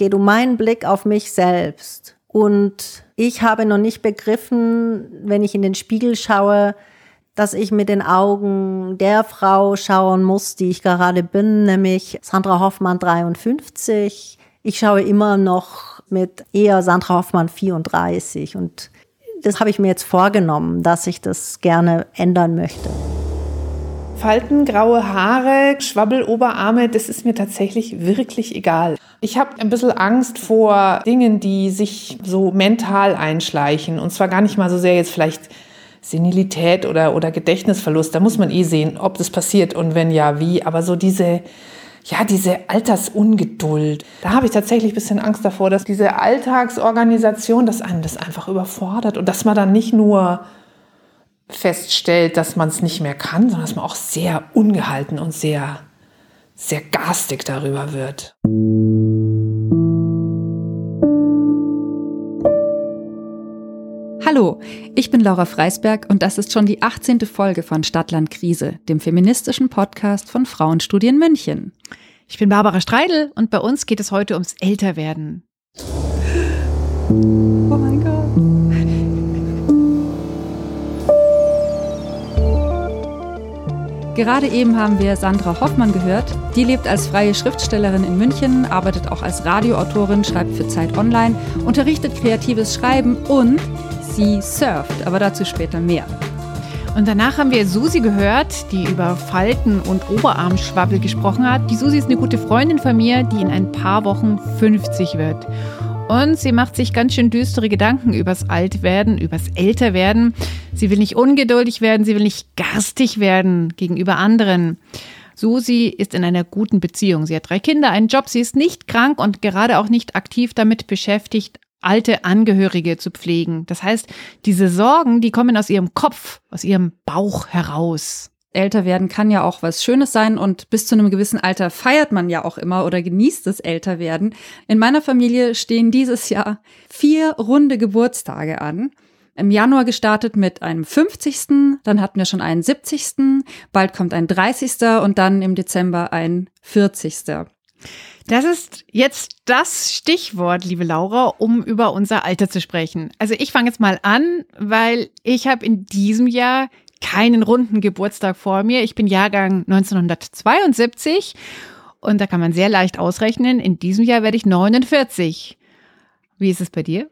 geht um meinen Blick auf mich selbst. Und ich habe noch nicht begriffen, wenn ich in den Spiegel schaue, dass ich mit den Augen der Frau schauen muss, die ich gerade bin, nämlich Sandra Hoffmann 53. Ich schaue immer noch mit eher Sandra Hoffmann 34 und das habe ich mir jetzt vorgenommen, dass ich das gerne ändern möchte. Falten, graue Haare, Schwabbeloberarme, das ist mir tatsächlich wirklich egal. Ich habe ein bisschen Angst vor Dingen, die sich so mental einschleichen. Und zwar gar nicht mal so sehr jetzt vielleicht Senilität oder, oder Gedächtnisverlust. Da muss man eh sehen, ob das passiert und wenn ja, wie. Aber so diese, ja, diese Altersungeduld. Da habe ich tatsächlich ein bisschen Angst davor, dass diese Alltagsorganisation, dass einen das einfach überfordert und dass man dann nicht nur feststellt, dass man es nicht mehr kann, sondern dass man auch sehr ungehalten und sehr, sehr garstig darüber wird. Hallo, ich bin Laura Freisberg und das ist schon die 18. Folge von Stadtland Krise, dem feministischen Podcast von Frauenstudien München. Ich bin Barbara Streidel und bei uns geht es heute ums Älterwerden. Oh Gerade eben haben wir Sandra Hoffmann gehört. Die lebt als freie Schriftstellerin in München, arbeitet auch als Radioautorin, schreibt für Zeit Online, unterrichtet kreatives Schreiben und sie surft, aber dazu später mehr. Und danach haben wir Susi gehört, die über Falten und Oberarmschwabbel gesprochen hat. Die Susi ist eine gute Freundin von mir, die in ein paar Wochen 50 wird. Und sie macht sich ganz schön düstere Gedanken übers Altwerden, übers Älterwerden. Sie will nicht ungeduldig werden, sie will nicht garstig werden gegenüber anderen. Susi ist in einer guten Beziehung. Sie hat drei Kinder, einen Job, sie ist nicht krank und gerade auch nicht aktiv damit beschäftigt, alte Angehörige zu pflegen. Das heißt, diese Sorgen, die kommen aus ihrem Kopf, aus ihrem Bauch heraus. Älter werden kann ja auch was Schönes sein und bis zu einem gewissen Alter feiert man ja auch immer oder genießt das Älterwerden. In meiner Familie stehen dieses Jahr vier runde Geburtstage an. Im Januar gestartet mit einem 50., dann hatten wir schon einen 70., bald kommt ein 30. und dann im Dezember ein 40. Das ist jetzt das Stichwort, liebe Laura, um über unser Alter zu sprechen. Also ich fange jetzt mal an, weil ich habe in diesem Jahr keinen runden Geburtstag vor mir. Ich bin Jahrgang 1972 und da kann man sehr leicht ausrechnen, in diesem Jahr werde ich 49. Wie ist es bei dir?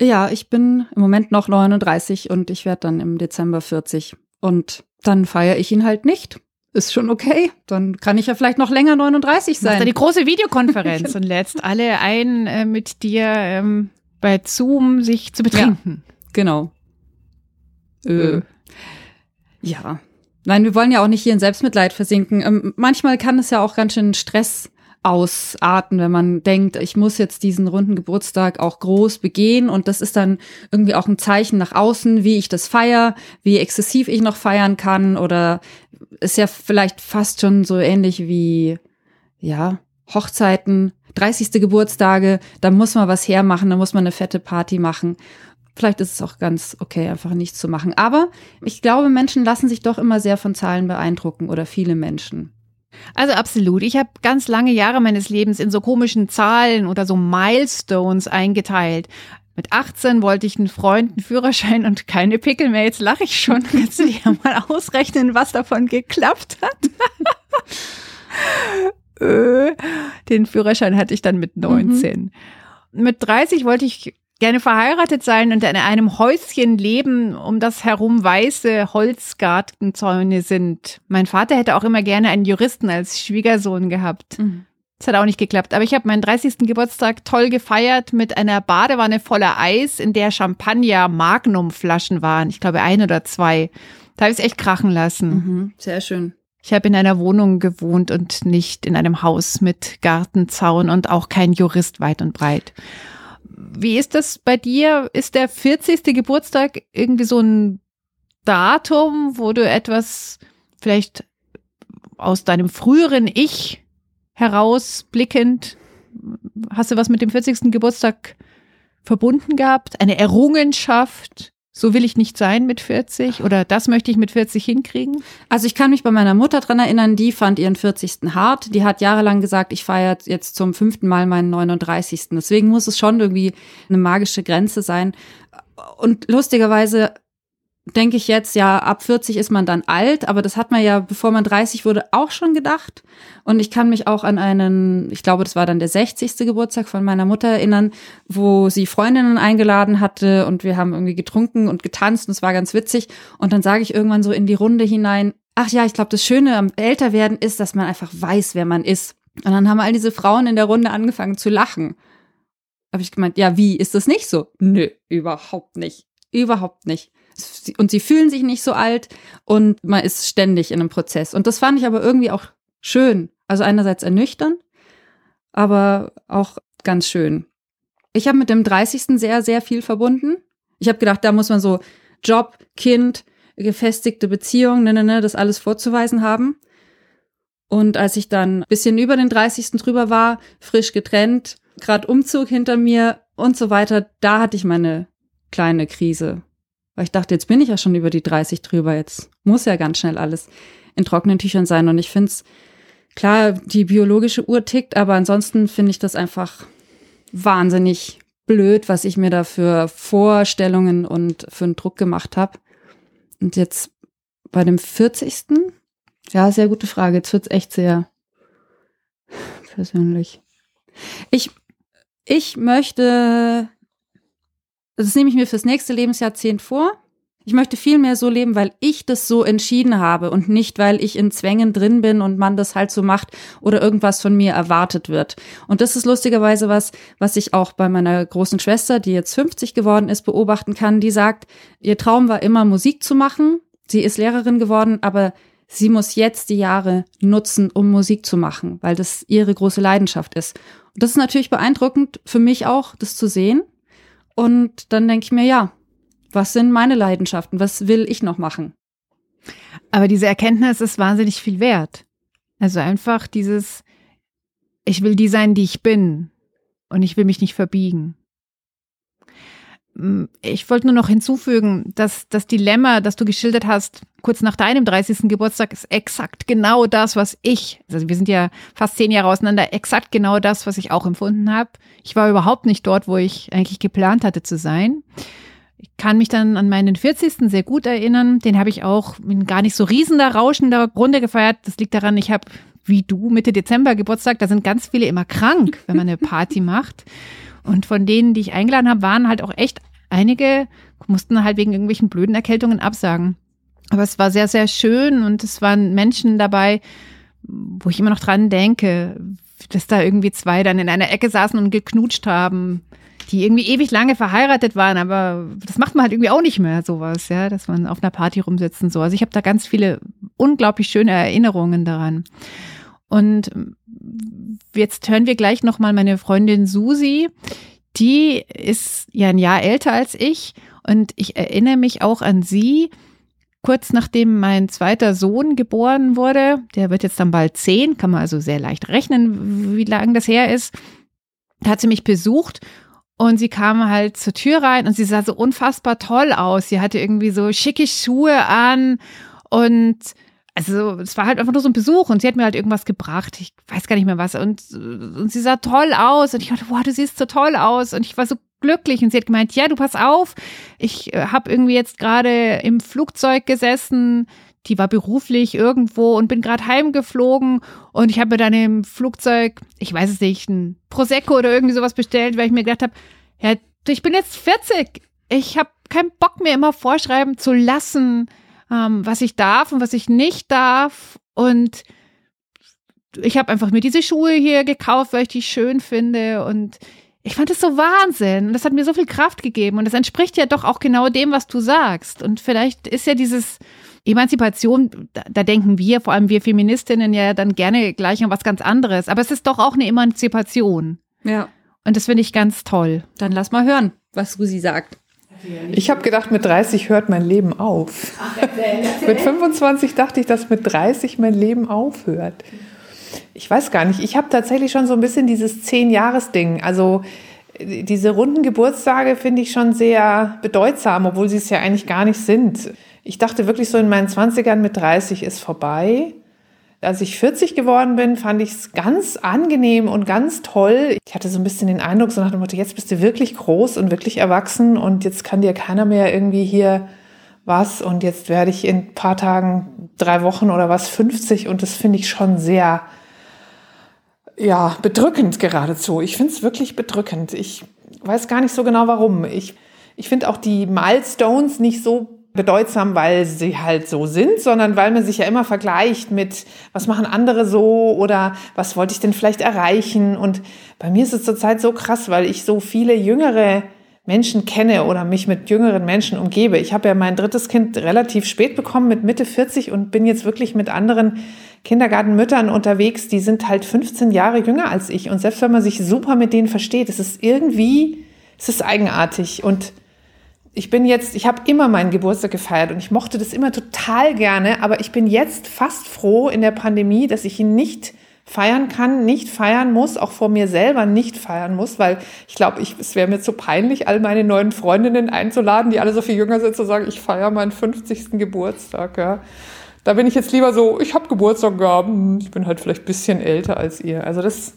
Ja, ich bin im Moment noch 39 und ich werde dann im Dezember 40. Und dann feiere ich ihn halt nicht ist schon okay. Dann kann ich ja vielleicht noch länger 39 sein. Macht die große Videokonferenz und lädst alle ein, äh, mit dir ähm, bei Zoom sich zu betrinken. Ja, genau. Äh. Ja. Nein, wir wollen ja auch nicht hier in Selbstmitleid versinken. Ähm, manchmal kann es ja auch ganz schön Stress ausarten, wenn man denkt, ich muss jetzt diesen runden Geburtstag auch groß begehen und das ist dann irgendwie auch ein Zeichen nach außen, wie ich das feier, wie exzessiv ich noch feiern kann oder ist ja vielleicht fast schon so ähnlich wie, ja, Hochzeiten, 30. Geburtstage, da muss man was hermachen, da muss man eine fette Party machen. Vielleicht ist es auch ganz okay, einfach nichts zu machen. Aber ich glaube, Menschen lassen sich doch immer sehr von Zahlen beeindrucken oder viele Menschen. Also absolut. Ich habe ganz lange Jahre meines Lebens in so komischen Zahlen oder so Milestones eingeteilt. Mit 18 wollte ich einen Freund, einen Führerschein und keine Pickel mehr. Jetzt lache ich schon. Kannst du dir ja mal ausrechnen, was davon geklappt hat? Äh, den Führerschein hatte ich dann mit 19. Mhm. Mit 30 wollte ich gerne verheiratet sein und in einem Häuschen leben, um das herum weiße Holzgartenzäune sind. Mein Vater hätte auch immer gerne einen Juristen als Schwiegersohn gehabt. Mhm. Das hat auch nicht geklappt. Aber ich habe meinen 30. Geburtstag toll gefeiert mit einer Badewanne voller Eis, in der Champagner Magnum-Flaschen waren. Ich glaube ein oder zwei. Da habe ich es echt krachen lassen. Mhm, sehr schön. Ich habe in einer Wohnung gewohnt und nicht in einem Haus mit Gartenzaun und auch kein Jurist weit und breit. Wie ist das bei dir? Ist der 40. Geburtstag irgendwie so ein Datum, wo du etwas vielleicht aus deinem früheren Ich herausblickend, hast du was mit dem 40. Geburtstag verbunden gehabt? Eine Errungenschaft? So will ich nicht sein mit 40 oder das möchte ich mit 40 hinkriegen? Also ich kann mich bei meiner Mutter dran erinnern, die fand ihren 40. hart. Die hat jahrelang gesagt, ich feiere jetzt zum fünften Mal meinen 39. Deswegen muss es schon irgendwie eine magische Grenze sein. Und lustigerweise denke ich jetzt, ja, ab 40 ist man dann alt, aber das hat man ja, bevor man 30 wurde, auch schon gedacht. Und ich kann mich auch an einen, ich glaube, das war dann der 60. Geburtstag von meiner Mutter erinnern, wo sie Freundinnen eingeladen hatte und wir haben irgendwie getrunken und getanzt und es war ganz witzig. Und dann sage ich irgendwann so in die Runde hinein, ach ja, ich glaube, das Schöne am Älterwerden ist, dass man einfach weiß, wer man ist. Und dann haben all diese Frauen in der Runde angefangen zu lachen. Habe ich gemeint, ja, wie, ist das nicht so? Nö, überhaupt nicht. Überhaupt nicht und sie fühlen sich nicht so alt und man ist ständig in einem Prozess. Und das fand ich aber irgendwie auch schön. Also einerseits ernüchternd, aber auch ganz schön. Ich habe mit dem 30. sehr, sehr viel verbunden. Ich habe gedacht, da muss man so Job, Kind, gefestigte Beziehung, ne, ne, ne, das alles vorzuweisen haben. Und als ich dann bisschen über den 30. drüber war, frisch getrennt, gerade Umzug hinter mir und so weiter, da hatte ich meine kleine Krise. Weil ich dachte, jetzt bin ich ja schon über die 30 drüber, jetzt muss ja ganz schnell alles in trockenen Tüchern sein. Und ich finde es, klar, die biologische Uhr tickt, aber ansonsten finde ich das einfach wahnsinnig blöd, was ich mir da für Vorstellungen und für einen Druck gemacht habe. Und jetzt bei dem 40. Ja, sehr gute Frage. Jetzt wird es echt sehr persönlich. Ich, ich möchte das nehme ich mir fürs nächste Lebensjahrzehnt vor. Ich möchte viel mehr so leben, weil ich das so entschieden habe und nicht, weil ich in Zwängen drin bin und man das halt so macht oder irgendwas von mir erwartet wird. Und das ist lustigerweise was, was ich auch bei meiner großen Schwester, die jetzt 50 geworden ist, beobachten kann. Die sagt, ihr Traum war immer Musik zu machen. Sie ist Lehrerin geworden, aber sie muss jetzt die Jahre nutzen, um Musik zu machen, weil das ihre große Leidenschaft ist. Und das ist natürlich beeindruckend für mich auch, das zu sehen. Und dann denke ich mir, ja, was sind meine Leidenschaften? Was will ich noch machen? Aber diese Erkenntnis ist wahnsinnig viel wert. Also einfach dieses, ich will die sein, die ich bin. Und ich will mich nicht verbiegen. Ich wollte nur noch hinzufügen, dass das Dilemma, das du geschildert hast, kurz nach deinem 30. Geburtstag, ist exakt genau das, was ich, also wir sind ja fast zehn Jahre auseinander, exakt genau das, was ich auch empfunden habe. Ich war überhaupt nicht dort, wo ich eigentlich geplant hatte zu sein. Ich kann mich dann an meinen 40. sehr gut erinnern. Den habe ich auch in gar nicht so riesender, rauschender Runde gefeiert. Das liegt daran, ich habe wie du Mitte Dezember Geburtstag. Da sind ganz viele immer krank, wenn man eine Party macht. Und von denen, die ich eingeladen habe, waren halt auch echt einige, mussten halt wegen irgendwelchen blöden Erkältungen absagen. Aber es war sehr, sehr schön und es waren Menschen dabei, wo ich immer noch dran denke, dass da irgendwie zwei dann in einer Ecke saßen und geknutscht haben, die irgendwie ewig lange verheiratet waren, aber das macht man halt irgendwie auch nicht mehr, sowas, ja, dass man auf einer Party rumsitzt und so. Also ich habe da ganz viele unglaublich schöne Erinnerungen daran. Und jetzt hören wir gleich nochmal meine Freundin Susi, die ist ja ein Jahr älter als ich und ich erinnere mich auch an sie, kurz nachdem mein zweiter Sohn geboren wurde. Der wird jetzt dann bald zehn, kann man also sehr leicht rechnen, wie lange das her ist. Da hat sie mich besucht und sie kam halt zur Tür rein und sie sah so unfassbar toll aus. Sie hatte irgendwie so schicke Schuhe an und also es war halt einfach nur so ein Besuch und sie hat mir halt irgendwas gebracht. Ich weiß gar nicht mehr was. Und, und sie sah toll aus und ich dachte, wow, du siehst so toll aus. Und ich war so glücklich und sie hat gemeint, ja, du pass auf, ich äh, habe irgendwie jetzt gerade im Flugzeug gesessen, die war beruflich irgendwo und bin gerade heimgeflogen und ich habe mir dann im Flugzeug, ich weiß es nicht, ein Prosecco oder irgendwie sowas bestellt, weil ich mir gedacht habe, ja, ich bin jetzt 40, ich habe keinen Bock mehr immer vorschreiben zu lassen, ähm, was ich darf und was ich nicht darf. Und ich habe einfach mir diese Schuhe hier gekauft, weil ich die schön finde. Und ich fand es so Wahnsinn. Und das hat mir so viel Kraft gegeben. Und das entspricht ja doch auch genau dem, was du sagst. Und vielleicht ist ja dieses Emanzipation, da, da denken wir, vor allem wir Feministinnen, ja dann gerne gleich an was ganz anderes. Aber es ist doch auch eine Emanzipation. Ja. Und das finde ich ganz toll. Dann lass mal hören, was Susi sagt. Ich habe gedacht, mit 30 hört mein Leben auf. mit 25 dachte ich, dass mit 30 mein Leben aufhört. Ich weiß gar nicht. Ich habe tatsächlich schon so ein bisschen dieses Zehn-Jahres-Ding. Also diese runden Geburtstage finde ich schon sehr bedeutsam, obwohl sie es ja eigentlich gar nicht sind. Ich dachte wirklich so in meinen 20ern mit 30 ist vorbei. Als ich 40 geworden bin, fand ich es ganz angenehm und ganz toll. Ich hatte so ein bisschen den Eindruck, so nach dem Motto, jetzt bist du wirklich groß und wirklich erwachsen und jetzt kann dir keiner mehr irgendwie hier was und jetzt werde ich in ein paar Tagen, drei Wochen oder was 50 und das finde ich schon sehr, ja, bedrückend geradezu. Ich finde es wirklich bedrückend. Ich weiß gar nicht so genau warum. Ich, ich finde auch die Milestones nicht so bedeutsam, weil sie halt so sind, sondern weil man sich ja immer vergleicht mit, was machen andere so oder was wollte ich denn vielleicht erreichen. Und bei mir ist es zurzeit so krass, weil ich so viele jüngere Menschen kenne oder mich mit jüngeren Menschen umgebe. Ich habe ja mein drittes Kind relativ spät bekommen, mit Mitte 40 und bin jetzt wirklich mit anderen Kindergartenmüttern unterwegs, die sind halt 15 Jahre jünger als ich. Und selbst wenn man sich super mit denen versteht, es ist irgendwie, es ist eigenartig. Und ich bin jetzt, ich habe immer meinen Geburtstag gefeiert und ich mochte das immer total gerne, aber ich bin jetzt fast froh in der Pandemie, dass ich ihn nicht feiern kann, nicht feiern muss, auch vor mir selber nicht feiern muss, weil ich glaube, ich, es wäre mir zu peinlich, all meine neuen Freundinnen einzuladen, die alle so viel jünger sind, zu sagen, ich feiere meinen 50. Geburtstag. Ja. Da bin ich jetzt lieber so, ich habe Geburtstag gehabt, hm, ich bin halt vielleicht bisschen älter als ihr. Also das,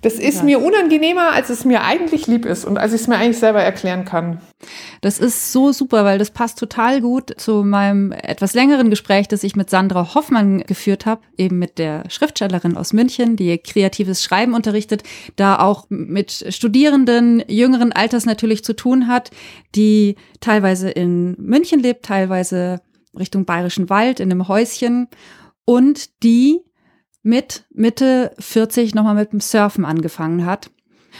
das ist ja. mir unangenehmer, als es mir eigentlich lieb ist und als ich es mir eigentlich selber erklären kann. Das ist so super, weil das passt total gut zu meinem etwas längeren Gespräch, das ich mit Sandra Hoffmann geführt habe, eben mit der Schriftstellerin aus München, die kreatives Schreiben unterrichtet, da auch mit Studierenden jüngeren Alters natürlich zu tun hat, die teilweise in München lebt, teilweise Richtung Bayerischen Wald in einem Häuschen und die mit Mitte 40 nochmal mit dem Surfen angefangen hat.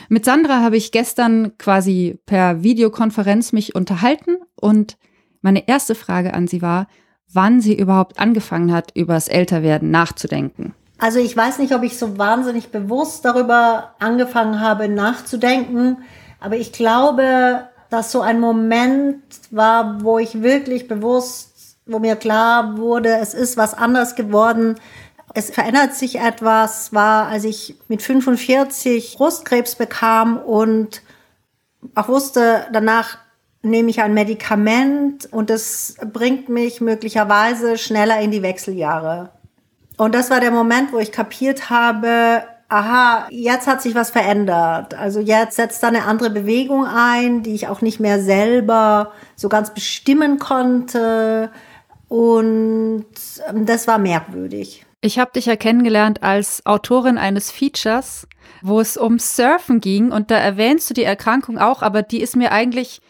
Mit Sandra habe ich gestern quasi per Videokonferenz mich unterhalten und meine erste Frage an sie war, wann sie überhaupt angefangen hat, über das Älterwerden nachzudenken. Also ich weiß nicht, ob ich so wahnsinnig bewusst darüber angefangen habe nachzudenken, aber ich glaube, dass so ein Moment war, wo ich wirklich bewusst wo mir klar wurde, es ist was anders geworden. Es verändert sich etwas, war, als ich mit 45 Brustkrebs bekam und auch wusste, danach nehme ich ein Medikament und es bringt mich möglicherweise schneller in die Wechseljahre. Und das war der Moment, wo ich kapiert habe, aha, jetzt hat sich was verändert. Also jetzt setzt da eine andere Bewegung ein, die ich auch nicht mehr selber so ganz bestimmen konnte. Und ähm, das war merkwürdig. Ich habe dich ja kennengelernt als Autorin eines Features, wo es um Surfen ging und da erwähnst du die Erkrankung auch, aber die ist mir eigentlich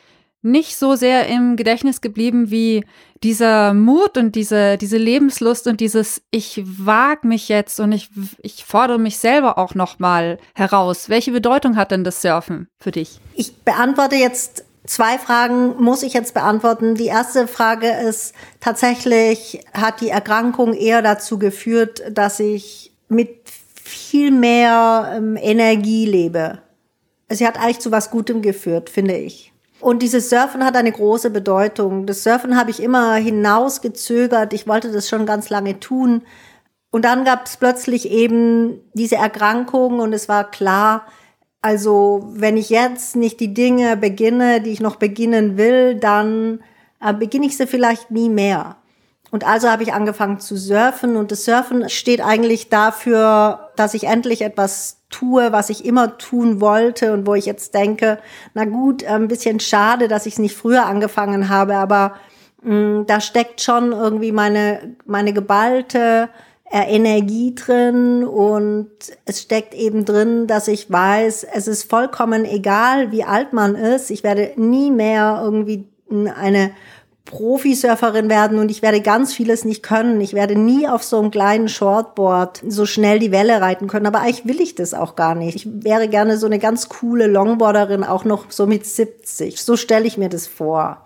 nicht so sehr im Gedächtnis geblieben wie dieser Mut und diese, diese Lebenslust und dieses ich wag mich jetzt und ich, ich fordere mich selber auch noch mal heraus. Welche Bedeutung hat denn das Surfen für dich? Ich beantworte jetzt Zwei Fragen muss ich jetzt beantworten. Die erste Frage ist tatsächlich, hat die Erkrankung eher dazu geführt, dass ich mit viel mehr ähm, Energie lebe. Sie hat eigentlich zu was Gutem geführt, finde ich. Und dieses Surfen hat eine große Bedeutung. Das Surfen habe ich immer hinausgezögert. Ich wollte das schon ganz lange tun. Und dann gab es plötzlich eben diese Erkrankung und es war klar, also wenn ich jetzt nicht die Dinge beginne, die ich noch beginnen will, dann äh, beginne ich sie vielleicht nie mehr. Und also habe ich angefangen zu surfen und das Surfen steht eigentlich dafür, dass ich endlich etwas tue, was ich immer tun wollte und wo ich jetzt denke, na gut, ein bisschen schade, dass ich es nicht früher angefangen habe, aber mh, mm, da steckt schon irgendwie meine, meine geballte äh, Energie drin und es steckt eben drin, dass ich weiß, es ist vollkommen egal, wie alt man ist. Ich werde nie mehr irgendwie eine Profisurferin werden und ich werde ganz vieles nicht können. Ich werde nie auf so einem kleinen Shortboard so schnell die Welle reiten können. Aber eigentlich will ich das auch gar nicht. Ich wäre gerne so eine ganz coole Longboarderin, auch noch so mit 70. So stelle ich mir das vor.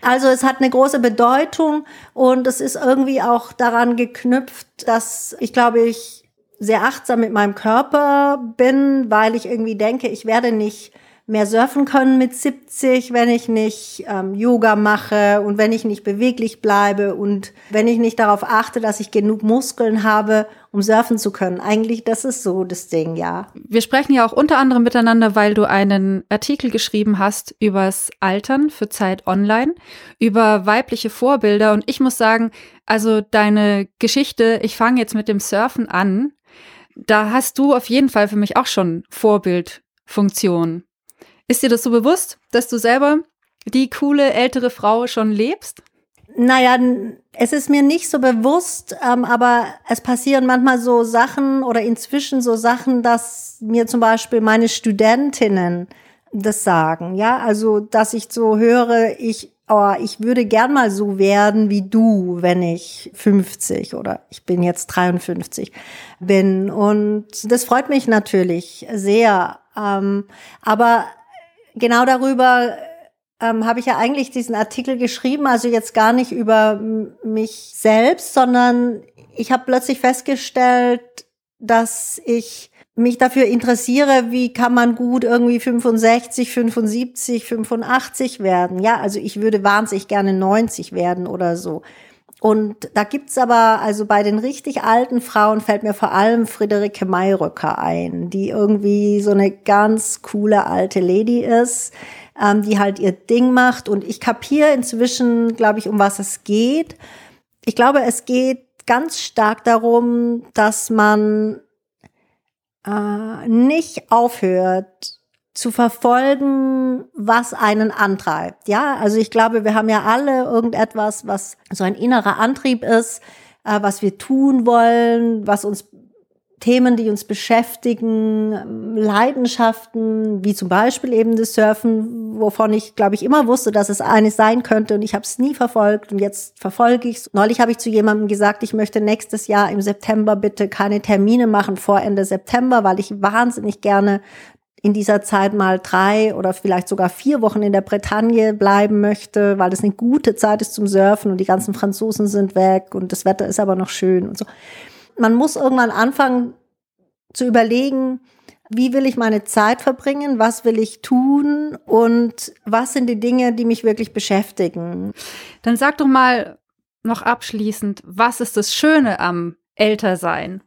Also es hat eine große Bedeutung und es ist irgendwie auch daran geknüpft, dass ich glaube ich sehr achtsam mit meinem Körper bin, weil ich irgendwie denke, ich werde nicht mehr surfen können mit 70, wenn ich nicht ähm, Yoga mache und wenn ich nicht beweglich bleibe und wenn ich nicht darauf achte, dass ich genug Muskeln habe, um surfen zu können. Eigentlich, das ist so das Ding, ja. Wir sprechen ja auch unter anderem miteinander, weil du einen Artikel geschrieben hast übers Altern für Zeit Online, über weibliche Vorbilder. Und ich muss sagen, also deine Geschichte, ich fange jetzt mit dem Surfen an, da hast du auf jeden Fall für mich auch schon Vorbildfunktion. Ist dir das so bewusst, dass du selber die coole ältere Frau schon lebst? Naja, es ist mir nicht so bewusst, ähm, aber es passieren manchmal so Sachen oder inzwischen so Sachen, dass mir zum Beispiel meine Studentinnen das sagen. Ja, also, dass ich so höre, ich, oh, ich würde gern mal so werden wie du, wenn ich 50 oder ich bin jetzt 53 bin. Und das freut mich natürlich sehr. Ähm, aber genau darüber ähm, habe ich ja eigentlich diesen Artikel geschrieben, also jetzt gar nicht über mich selbst, sondern ich habe plötzlich festgestellt, dass ich mich dafür interessiere, wie kann man gut irgendwie 65, 75, 85 werden. Ja, also ich würde wahnsinnig gerne 90 werden oder so. Und da gibt's aber, also bei den richtig alten Frauen fällt mir vor allem Friederike Mayröcker ein, die irgendwie so eine ganz coole alte Lady ist, ähm, die halt ihr Ding macht. Und ich kapiere inzwischen, glaube ich, um was es geht. Ich glaube, es geht ganz stark darum, dass man äh, nicht aufhört, zu verfolgen, was einen antreibt. Ja, also ich glaube, wir haben ja alle irgendetwas, was so ein innerer Antrieb ist, äh, was wir tun wollen, was uns Themen, die uns beschäftigen, Leidenschaften, wie zum Beispiel eben das Surfen, wovon ich, glaube ich, immer wusste, dass es eines sein könnte und ich habe es nie verfolgt und jetzt verfolge ich es. Neulich habe ich zu jemandem gesagt, ich möchte nächstes Jahr im September bitte keine Termine machen vor Ende September, weil ich wahnsinnig gerne in dieser Zeit mal drei oder vielleicht sogar vier Wochen in der Bretagne bleiben möchte, weil es eine gute Zeit ist zum Surfen und die ganzen Franzosen sind weg und das Wetter ist aber noch schön und so. Man muss irgendwann anfangen zu überlegen, wie will ich meine Zeit verbringen, was will ich tun und was sind die Dinge, die mich wirklich beschäftigen. Dann sag doch mal noch abschließend, was ist das Schöne am Ältersein?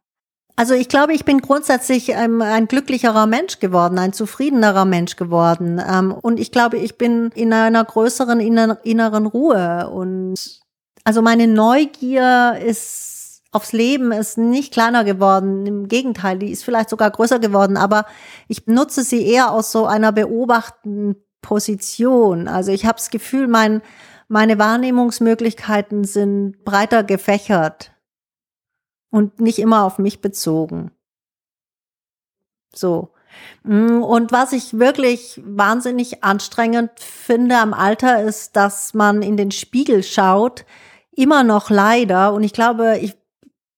Also ich glaube, ich bin grundsätzlich ähm, ein glücklicherer Mensch geworden, ein zufriedenerer Mensch geworden. Ähm, und ich glaube, ich bin in einer größeren inner inneren Ruhe. Und also meine Neugier ist aufs Leben ist nicht kleiner geworden. Im Gegenteil, die ist vielleicht sogar größer geworden. Aber ich nutze sie eher aus so einer beobachtenden Position. Also ich habe das Gefühl, mein, meine Wahrnehmungsmöglichkeiten sind breiter gefächert und nicht immer auf mich bezogen. So. Mm, und was ich wirklich wahnsinnig anstrengend finde am Alter ist, dass man in den Spiegel schaut, immer noch leider. Und ich glaube, ich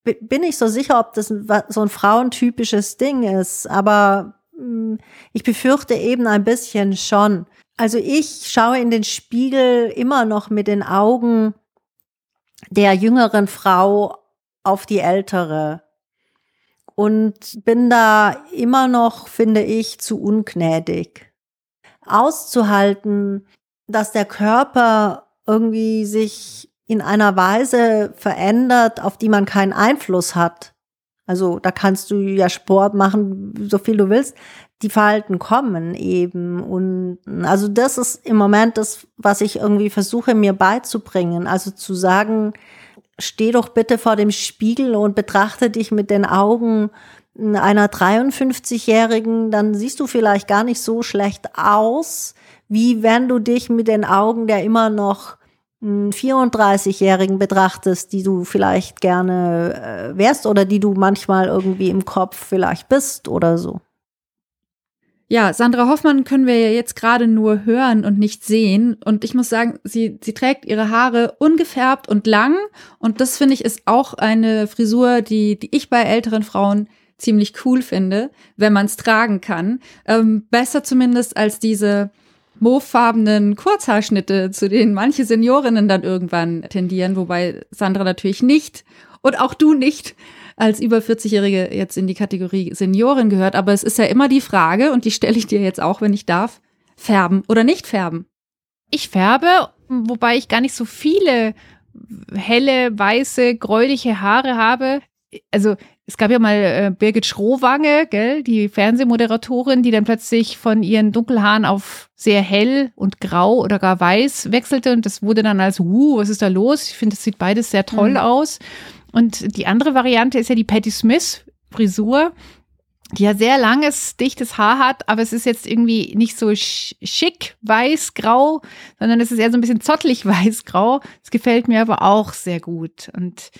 bin nicht so sicher, ob das so ein frauentypisches Ding ist, aber mm, ich befürchte eben ein bisschen schon. Also ich schaue in den Spiegel immer noch mit den Augen der jüngeren Frau auf die ältere und bin da immer noch, finde ich, zu ungnädig. Auszuhalten, dass der Körper irgendwie sich in einer Weise verändert, auf die man keinen Einfluss hat. Also da kannst du ja Sport machen, so viel du willst. Die Verhalten kommen eben. Und also das ist im Moment das, was ich irgendwie versuche mir beizubringen. Also zu sagen, steh doch bitte vor dem Spiegel und betrachte dich mit den Augen einer 53-Jährigen, dann siehst du vielleicht gar nicht so schlecht aus, wie wenn du dich mit den Augen der immer noch 34-Jährigen betrachtest, die du vielleicht gerne äh, wärst oder die du manchmal irgendwie im Kopf vielleicht bist oder so. Ja, Sandra Hoffmann können wir ja jetzt gerade nur hören und nicht sehen. Und ich muss sagen, sie, sie trägt ihre Haare ungefärbt und lang. Und das finde ich ist auch eine Frisur, die, die ich bei älteren Frauen ziemlich cool finde, wenn man es tragen kann. Ähm, besser zumindest als diese mauvefarbenen Kurzhaarschnitte, zu denen manche Seniorinnen dann irgendwann tendieren, wobei Sandra natürlich nicht und auch du nicht als über 40-Jährige jetzt in die Kategorie Seniorin gehört. Aber es ist ja immer die Frage, und die stelle ich dir jetzt auch, wenn ich darf, färben oder nicht färben? Ich färbe, wobei ich gar nicht so viele helle, weiße, gräuliche Haare habe. Also es gab ja mal äh, Birgit Schrowange, gell, die Fernsehmoderatorin, die dann plötzlich von ihren Dunkelhaaren auf sehr hell und grau oder gar weiß wechselte und das wurde dann als, uh, was ist da los? Ich finde, das sieht beides sehr toll mhm. aus. Und die andere Variante ist ja die Patti Smith Frisur, die ja sehr langes, dichtes Haar hat, aber es ist jetzt irgendwie nicht so schick weiß-grau, sondern es ist eher so ein bisschen zottelig weiß-grau. Das gefällt mir aber auch sehr gut. Und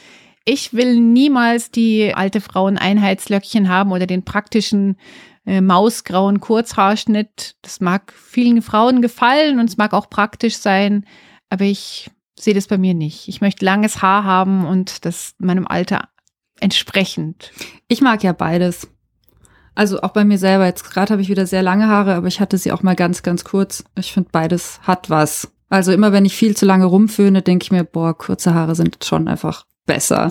ich will niemals die alte Frauen-Einheitslöckchen haben oder den praktischen äh, mausgrauen Kurzhaarschnitt. Das mag vielen Frauen gefallen und es mag auch praktisch sein, aber ich sehe das bei mir nicht. Ich möchte langes Haar haben und das meinem Alter entsprechend. Ich mag ja beides. Also auch bei mir selber. Jetzt gerade habe ich wieder sehr lange Haare, aber ich hatte sie auch mal ganz, ganz kurz. Ich finde, beides hat was. Also immer wenn ich viel zu lange rumföhne, denke ich mir, boah, kurze Haare sind schon einfach besser.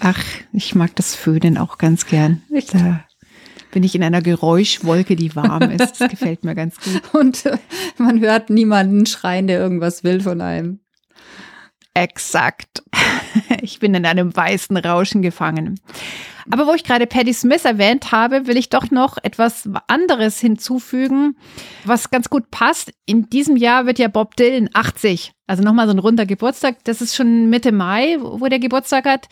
Ach, ich mag das Föhnen auch ganz gern. Da bin ich in einer Geräuschwolke, die warm ist. Das gefällt mir ganz gut. Und äh, man hört niemanden schreien, der irgendwas will von einem. Exakt. Ich bin in einem weißen Rauschen gefangen. Aber wo ich gerade Patti Smith erwähnt habe, will ich doch noch etwas anderes hinzufügen, was ganz gut passt. In diesem Jahr wird ja Bob Dylan 80. Also nochmal so ein runder Geburtstag. Das ist schon Mitte Mai, wo der Geburtstag hat.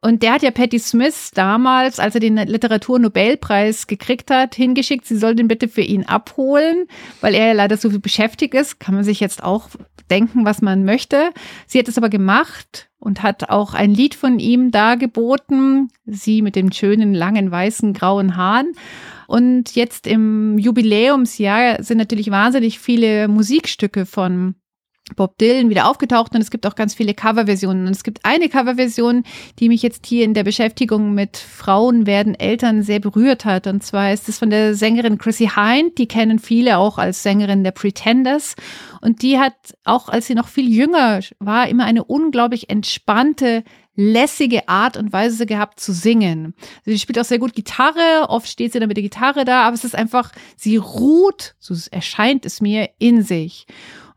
Und der hat ja Patti Smith damals, als er den Literaturnobelpreis gekriegt hat, hingeschickt, sie soll den bitte für ihn abholen, weil er ja leider so viel beschäftigt ist. Kann man sich jetzt auch denken, was man möchte. Sie hat es aber gemacht und hat auch ein Lied von ihm dargeboten. Sie mit den schönen, langen, weißen, grauen Haaren. Und jetzt im Jubiläumsjahr sind natürlich wahnsinnig viele Musikstücke von Bob Dylan wieder aufgetaucht und es gibt auch ganz viele Coverversionen. Und es gibt eine Coverversion, die mich jetzt hier in der Beschäftigung mit Frauen werden Eltern sehr berührt hat. Und zwar ist es von der Sängerin Chrissy Hind. Die kennen viele auch als Sängerin der Pretenders. Und die hat auch, als sie noch viel jünger war, immer eine unglaublich entspannte, lässige Art und Weise gehabt zu singen. Sie spielt auch sehr gut Gitarre, oft steht sie dann mit der Gitarre da, aber es ist einfach, sie ruht, so erscheint es mir, in sich.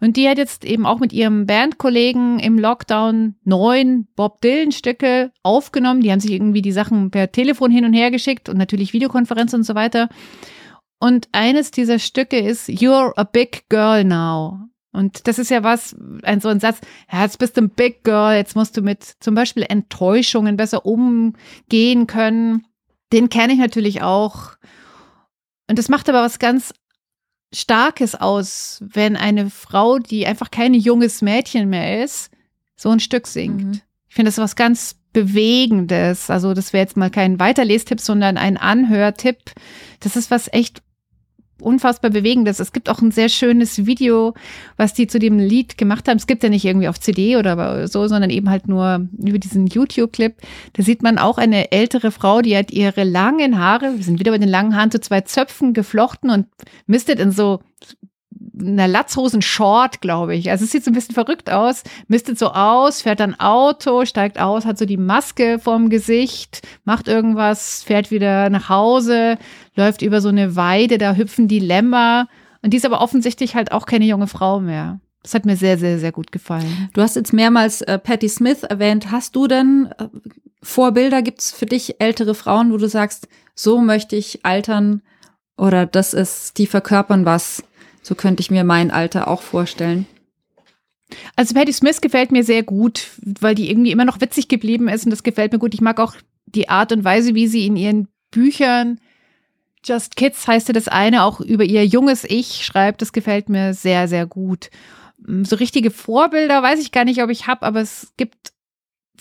Und die hat jetzt eben auch mit ihrem Bandkollegen im Lockdown neun Bob Dylan-Stücke aufgenommen. Die haben sich irgendwie die Sachen per Telefon hin und her geschickt und natürlich Videokonferenz und so weiter. Und eines dieser Stücke ist You're a Big Girl Now. Und das ist ja was, ein so ein Satz, ja, jetzt bist du ein Big Girl, jetzt musst du mit zum Beispiel Enttäuschungen besser umgehen können. Den kenne ich natürlich auch. Und das macht aber was ganz Starkes aus, wenn eine Frau, die einfach kein junges Mädchen mehr ist, so ein Stück singt. Mhm. Ich finde das was ganz Bewegendes. Also das wäre jetzt mal kein Weiterlestipp, sondern ein Anhörtipp. Das ist was echt unfassbar bewegendes. Es gibt auch ein sehr schönes Video, was die zu dem Lied gemacht haben. Es gibt ja nicht irgendwie auf CD oder so, sondern eben halt nur über diesen YouTube-Clip. Da sieht man auch eine ältere Frau, die hat ihre langen Haare, wir sind wieder bei den langen Haaren, zu zwei Zöpfen geflochten und mistet in so einer Latzhosen-Short, glaube ich. Also es sieht so ein bisschen verrückt aus, mistet so aus, fährt dann Auto, steigt aus, hat so die Maske vorm Gesicht, macht irgendwas, fährt wieder nach Hause, läuft über so eine Weide, da hüpfen die Lämmer. Und die ist aber offensichtlich halt auch keine junge Frau mehr. Das hat mir sehr, sehr, sehr gut gefallen. Du hast jetzt mehrmals äh, Patti Smith erwähnt. Hast du denn äh, Vorbilder? Gibt es für dich ältere Frauen, wo du sagst, so möchte ich altern oder das ist, die verkörpern was? So könnte ich mir mein Alter auch vorstellen. Also Patti Smith gefällt mir sehr gut, weil die irgendwie immer noch witzig geblieben ist und das gefällt mir gut. Ich mag auch die Art und Weise, wie sie in ihren Büchern Just Kids heißt ja das eine, auch über ihr junges Ich schreibt. Das gefällt mir sehr, sehr gut. So richtige Vorbilder weiß ich gar nicht, ob ich habe, aber es gibt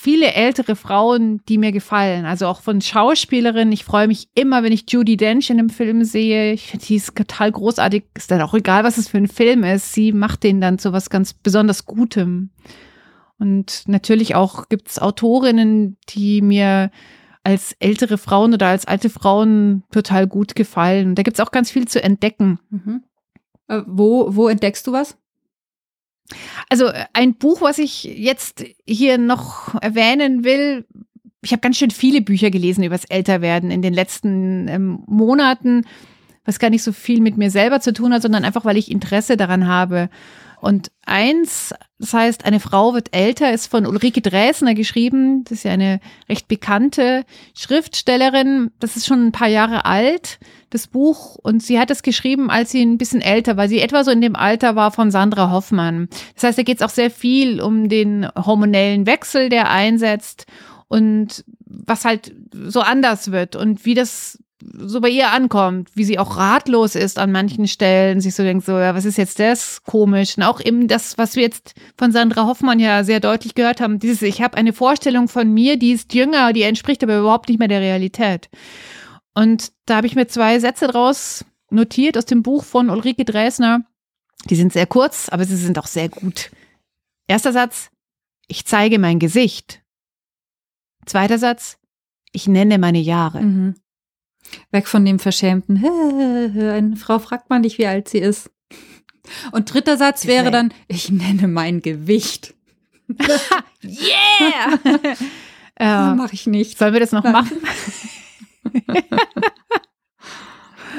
viele ältere Frauen, die mir gefallen. Also auch von Schauspielerinnen. Ich freue mich immer, wenn ich Judy Dench in einem Film sehe. Ich finde, die ist total großartig. Ist dann auch egal, was es für ein Film ist. Sie macht den dann zu was ganz besonders Gutem. Und natürlich auch gibt es Autorinnen, die mir als ältere Frauen oder als alte Frauen total gut gefallen. Da gibt es auch ganz viel zu entdecken. Mhm. Äh, wo, wo entdeckst du was? Also äh, ein Buch, was ich jetzt hier noch erwähnen will, ich habe ganz schön viele Bücher gelesen über das Älterwerden in den letzten ähm, Monaten. was gar nicht so viel mit mir selber zu tun hat, sondern einfach, weil ich Interesse daran habe. Und eins, das heißt, eine Frau wird älter, ist von Ulrike Dresner geschrieben. Das ist ja eine recht bekannte Schriftstellerin. Das ist schon ein paar Jahre alt, das Buch. Und sie hat es geschrieben, als sie ein bisschen älter war. Sie etwa so in dem Alter war von Sandra Hoffmann. Das heißt, da geht es auch sehr viel um den hormonellen Wechsel, der einsetzt und was halt so anders wird und wie das so bei ihr ankommt, wie sie auch ratlos ist an manchen Stellen, sich so denkt, so, ja, was ist jetzt das komisch? Und auch eben das, was wir jetzt von Sandra Hoffmann ja sehr deutlich gehört haben, dieses, ich habe eine Vorstellung von mir, die ist jünger, die entspricht aber überhaupt nicht mehr der Realität. Und da habe ich mir zwei Sätze draus notiert aus dem Buch von Ulrike Dresner. Die sind sehr kurz, aber sie sind auch sehr gut. Erster Satz, ich zeige mein Gesicht. Zweiter Satz, ich nenne meine Jahre. Mhm. Weg von dem verschämten, eine Frau fragt man nicht, wie alt sie ist. Und dritter Satz wäre dann, ich nenne mein Gewicht. yeah! äh, Mache ich nicht. Sollen wir das noch machen?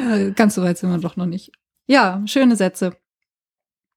Ganz so weit sind wir doch noch nicht. Ja, schöne Sätze.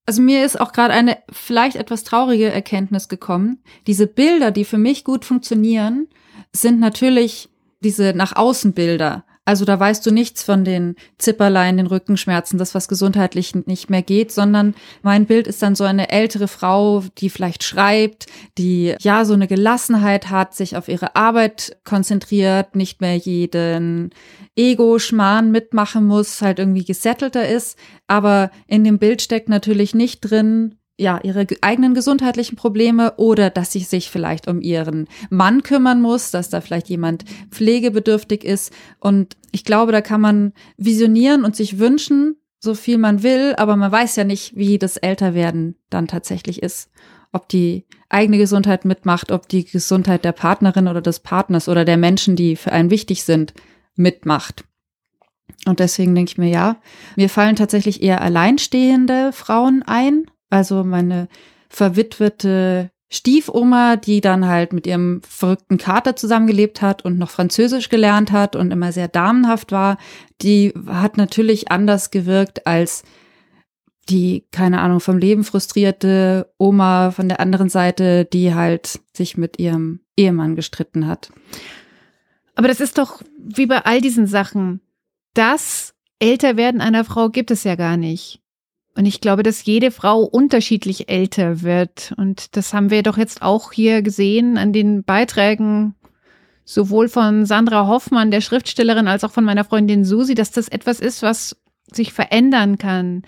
Also mir ist auch gerade eine vielleicht etwas traurige Erkenntnis gekommen. Diese Bilder, die für mich gut funktionieren, sind natürlich diese nach außen Bilder. Also da weißt du nichts von den Zipperlein, den Rückenschmerzen, das, was gesundheitlich nicht mehr geht, sondern mein Bild ist dann so eine ältere Frau, die vielleicht schreibt, die ja so eine Gelassenheit hat, sich auf ihre Arbeit konzentriert, nicht mehr jeden Ego-Schmarrn mitmachen muss, halt irgendwie gesettelter ist. Aber in dem Bild steckt natürlich nicht drin, ja, ihre eigenen gesundheitlichen Probleme oder dass sie sich vielleicht um ihren Mann kümmern muss, dass da vielleicht jemand pflegebedürftig ist. Und ich glaube, da kann man visionieren und sich wünschen, so viel man will, aber man weiß ja nicht, wie das Älterwerden dann tatsächlich ist. Ob die eigene Gesundheit mitmacht, ob die Gesundheit der Partnerin oder des Partners oder der Menschen, die für einen wichtig sind, mitmacht. Und deswegen denke ich mir, ja, mir fallen tatsächlich eher alleinstehende Frauen ein, also meine verwitwete Stiefoma, die dann halt mit ihrem verrückten Kater zusammengelebt hat und noch Französisch gelernt hat und immer sehr damenhaft war, die hat natürlich anders gewirkt als die, keine Ahnung, vom Leben frustrierte Oma von der anderen Seite, die halt sich mit ihrem Ehemann gestritten hat. Aber das ist doch wie bei all diesen Sachen. Das Älterwerden einer Frau gibt es ja gar nicht. Und ich glaube, dass jede Frau unterschiedlich älter wird. Und das haben wir doch jetzt auch hier gesehen an den Beiträgen sowohl von Sandra Hoffmann, der Schriftstellerin, als auch von meiner Freundin Susi, dass das etwas ist, was sich verändern kann.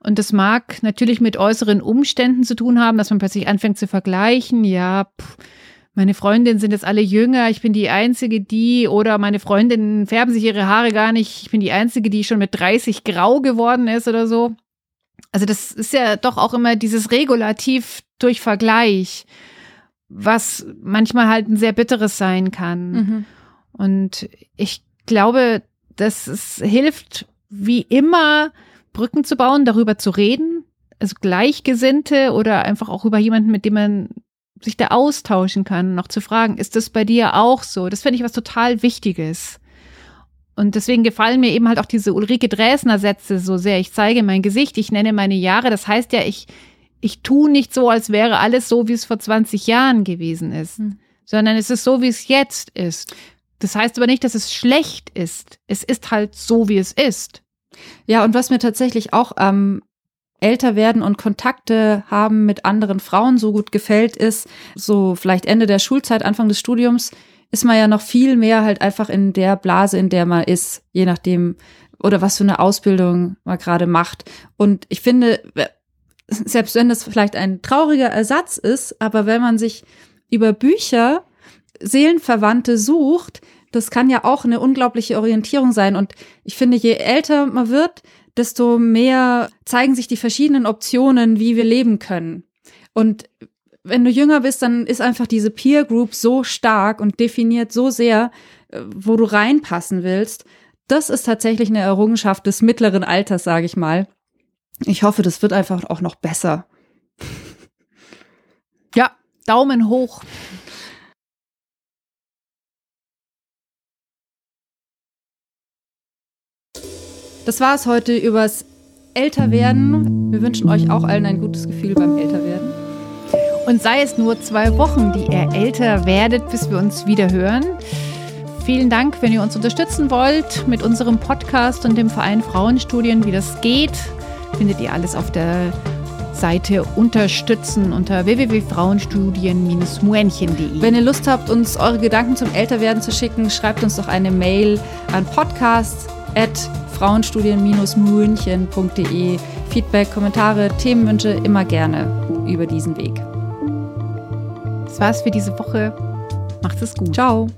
Und das mag natürlich mit äußeren Umständen zu tun haben, dass man plötzlich anfängt zu vergleichen. Ja, pff, meine Freundinnen sind jetzt alle jünger, ich bin die Einzige, die, oder meine Freundinnen färben sich ihre Haare gar nicht, ich bin die Einzige, die schon mit 30 grau geworden ist oder so. Also das ist ja doch auch immer dieses Regulativ durch Vergleich, was manchmal halt ein sehr bitteres sein kann. Mhm. Und ich glaube, dass es hilft, wie immer Brücken zu bauen, darüber zu reden, also Gleichgesinnte oder einfach auch über jemanden, mit dem man sich da austauschen kann, noch zu fragen, ist das bei dir auch so? Das finde ich was total Wichtiges. Und deswegen gefallen mir eben halt auch diese Ulrike Dresner Sätze so sehr. Ich zeige mein Gesicht, ich nenne meine Jahre. Das heißt ja, ich, ich tue nicht so, als wäre alles so, wie es vor 20 Jahren gewesen ist, hm. sondern es ist so, wie es jetzt ist. Das heißt aber nicht, dass es schlecht ist. Es ist halt so, wie es ist. Ja, und was mir tatsächlich auch am ähm, älter werden und Kontakte haben mit anderen Frauen so gut gefällt, ist so vielleicht Ende der Schulzeit, Anfang des Studiums, ist man ja noch viel mehr halt einfach in der Blase, in der man ist, je nachdem oder was für eine Ausbildung man gerade macht. Und ich finde, selbst wenn das vielleicht ein trauriger Ersatz ist, aber wenn man sich über Bücher Seelenverwandte sucht, das kann ja auch eine unglaubliche Orientierung sein. Und ich finde, je älter man wird, desto mehr zeigen sich die verschiedenen Optionen, wie wir leben können. Und wenn du jünger bist, dann ist einfach diese Peer Group so stark und definiert so sehr, äh, wo du reinpassen willst. Das ist tatsächlich eine Errungenschaft des mittleren Alters, sage ich mal. Ich hoffe, das wird einfach auch noch besser. Ja, Daumen hoch. Das war es heute übers Älterwerden. Wir wünschen euch auch allen ein gutes Gefühl beim Älterwerden. Und sei es nur zwei Wochen, die ihr älter werdet, bis wir uns wieder hören. Vielen Dank, wenn ihr uns unterstützen wollt mit unserem Podcast und dem Verein Frauenstudien, wie das geht, findet ihr alles auf der Seite unterstützen unter www.frauenstudien-muenchen.de. Wenn ihr Lust habt, uns eure Gedanken zum Älterwerden zu schicken, schreibt uns doch eine Mail an podcast.frauenstudien-münchen.de. Feedback, Kommentare, Themenwünsche immer gerne über diesen Weg. Das war's für diese Woche. Macht es gut. Ciao.